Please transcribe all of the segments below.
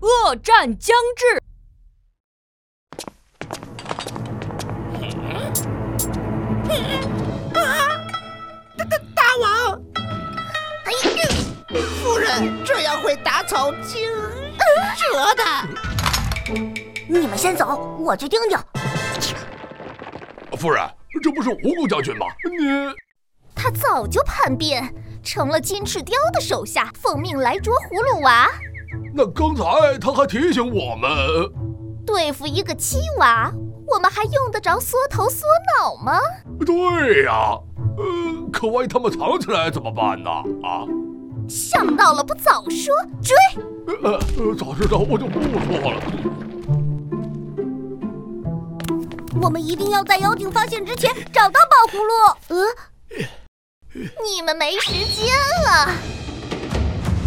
作战将至。大大大王！哎呀，夫人，这样会打草惊蛇的。你们先走，我去听听。夫人，这不是蜈蚣将军吗？你他早就叛变，成了金翅雕的手下，奉命来捉葫芦娃。那刚才他还提醒我们，对付一个七娃，我们还用得着缩头缩脑吗？对呀，呃，可万一他们藏起来怎么办呢？啊，想到了不早说，追！呃呃，早知道我就不说了。我们一定要在妖精发现之前找到宝葫芦。呃，你们没时间了。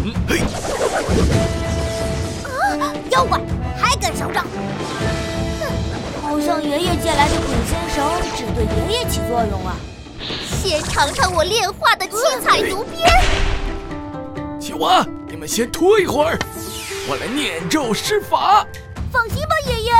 嗯，嘿，啊，妖怪还敢嚣张！哼，好像爷爷借来的鬼仙绳只对爷爷起作用啊。先尝尝我炼化的七彩毒鞭。七娃，你们先拖一会儿，我来念咒施法。放心吧，爷爷。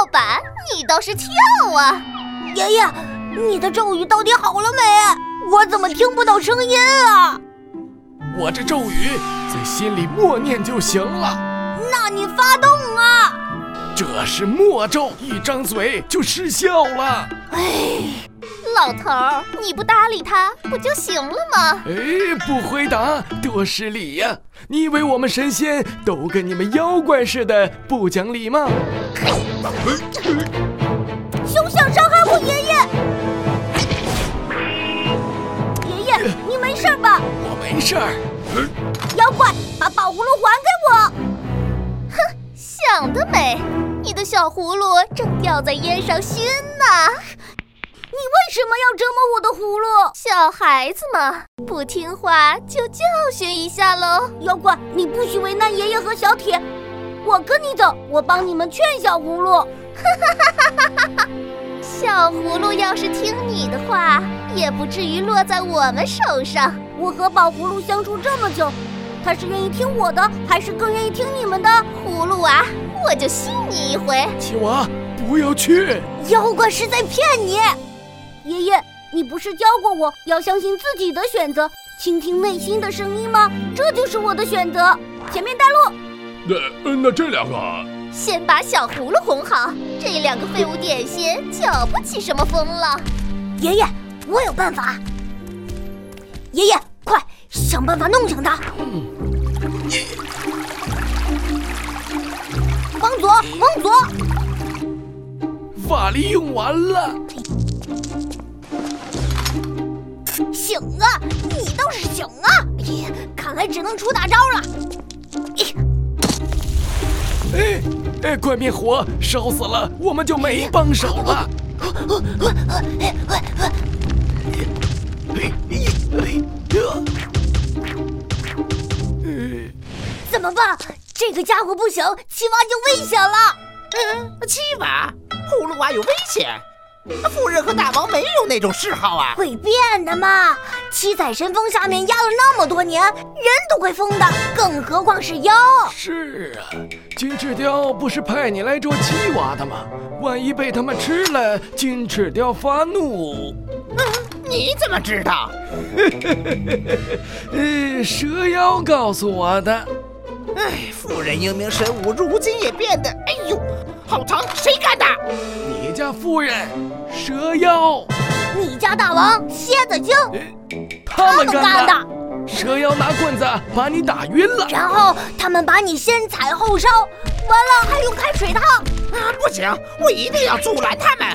娘叫板，你倒是跳啊！爷爷，你的咒语到底好了没？我怎么听不到声音啊？我这咒语在心里默念就行了。那你发动啊！这是魔咒，一张嘴就失效了。哎。老头儿，你不搭理他不就行了吗？哎，不回答多失礼呀！你以为我们神仙都跟你们妖怪似的不讲理吗？休想伤害我爷爷！爷爷，你没事吧？我没事儿。妖怪，把宝葫芦还给我！哼，想得美！你的小葫芦正吊在烟上熏呢。你为什么要折磨我的葫芦？小孩子嘛，不听话就教训一下喽。妖怪，你不许为难爷爷和小铁。我跟你走，我帮你们劝小葫芦。哈哈哈哈哈哈！小葫芦要是听你的话，也不至于落在我们手上。我和宝葫芦相处这么久，他是愿意听我的，还是更愿意听你们的？葫芦娃，我就信你一回。七娃，不要去！妖怪是在骗你。爷爷，你不是教过我要相信自己的选择，倾听内心的声音吗？这就是我的选择。前面带路。那那这两个，先把小葫芦哄好。这两个废物点心搅不起什么风浪。爷爷，我有办法。爷爷，快想办法弄醒他。往左，往左。法力用完了。醒啊！你倒是醒啊！哎看来只能出大招了。哎哎，快灭火！烧死了我们就没帮手了。怎么办？这个家伙不行，七娃就危险了。嗯，七娃，葫芦娃有危险。夫人和大王没有那种嗜好啊，会变的嘛。七彩神风下面压了那么多年，人都会疯的，更何况是妖。是啊，金翅雕不是派你来捉七娃的吗？万一被他们吃了，金翅雕发怒。嗯，你怎么知道？呃，蛇妖告诉我的。哎，夫人英明神武，如今也变得……哎呦，好长！谁干的？你家夫人，蛇妖。你家大王，蝎子精。他们干的。蛇妖拿棍子把你打晕了，然后他们把你先踩后烧，完了还用开水烫。啊，不行，我一定要阻拦他们。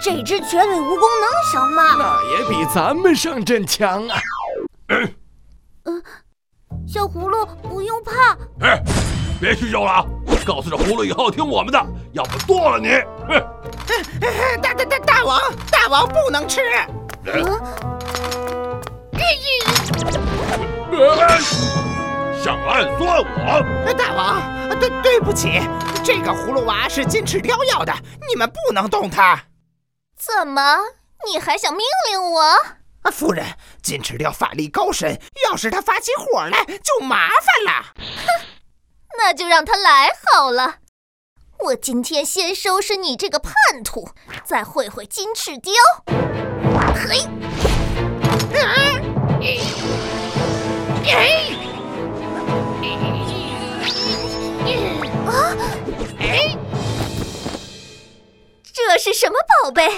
这只绝尾蜈蚣能行吗？那也比咱们上阵强啊。嗯。小葫芦不用怕，哎，别酗酒了，告诉这葫芦以后听我们的，要不剁了你！哼！大大大大王，大王不能吃。想暗算我？大王，对对不起，这个葫芦娃是金翅雕要的，你们不能动它。怎么，你还想命令我？啊，夫人，金翅雕法力高深，要是他发起火来，就麻烦了。哼，那就让他来好了。我今天先收拾你这个叛徒，再会会金翅雕。嘿！啊！这是什么宝贝？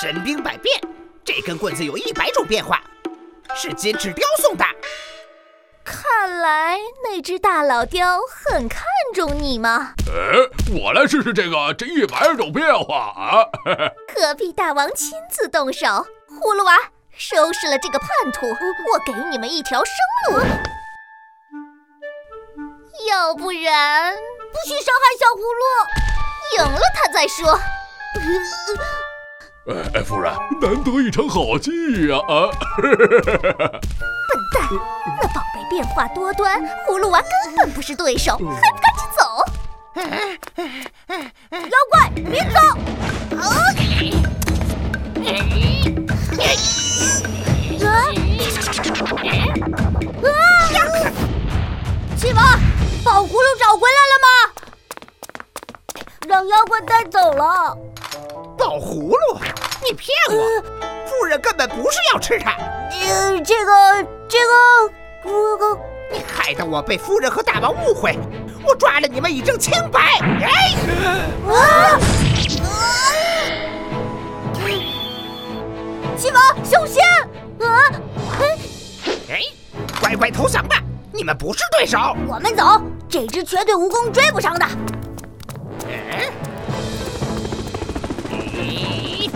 神兵百变，这根棍子有一百种变化，是金翅雕送的。看来那只大老雕很看重你吗。哎，我来试试这个这一百种变化啊！隔壁大王亲自动手，葫芦娃收拾了这个叛徒，我给你们一条生路。要不然不许伤害小葫芦，赢了他再说。哎，夫人，难得一场好戏呀！啊！笨蛋，那变化多端，葫芦娃根本不是对手，还不赶紧走！妖怪，别走！啊！啊！啊七王，宝葫芦找回来了吗？让妖怪带走了。宝葫芦？你骗我！夫人根本不是要吃它。呃，这个，这个，我……你害得我被夫人和大王误会，我抓了你们以证清白。哎！啊！七王，小心！啊！哎！乖乖投降吧，你们不是对手。我们走，这只绝对蜈蚣追不上的。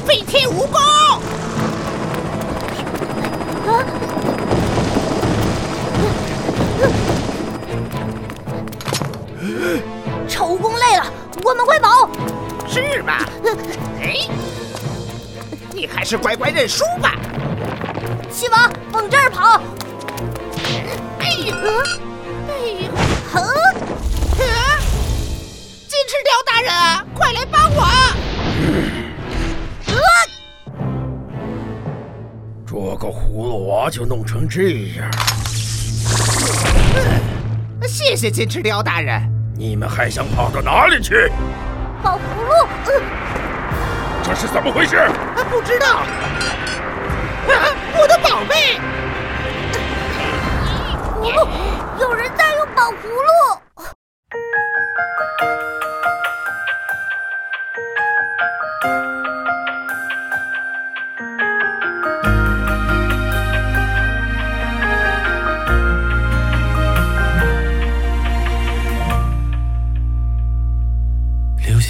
飞天蜈蚣！啊！是吧？哎，你还是乖乖认输吧。七王，往这儿跑！哎呀！哎呀！哼！金翅雕大人，快来帮我！这个葫芦娃就弄成这样。谢谢金翅雕大人。你们还想跑到哪里去？这是怎么回事？不知道。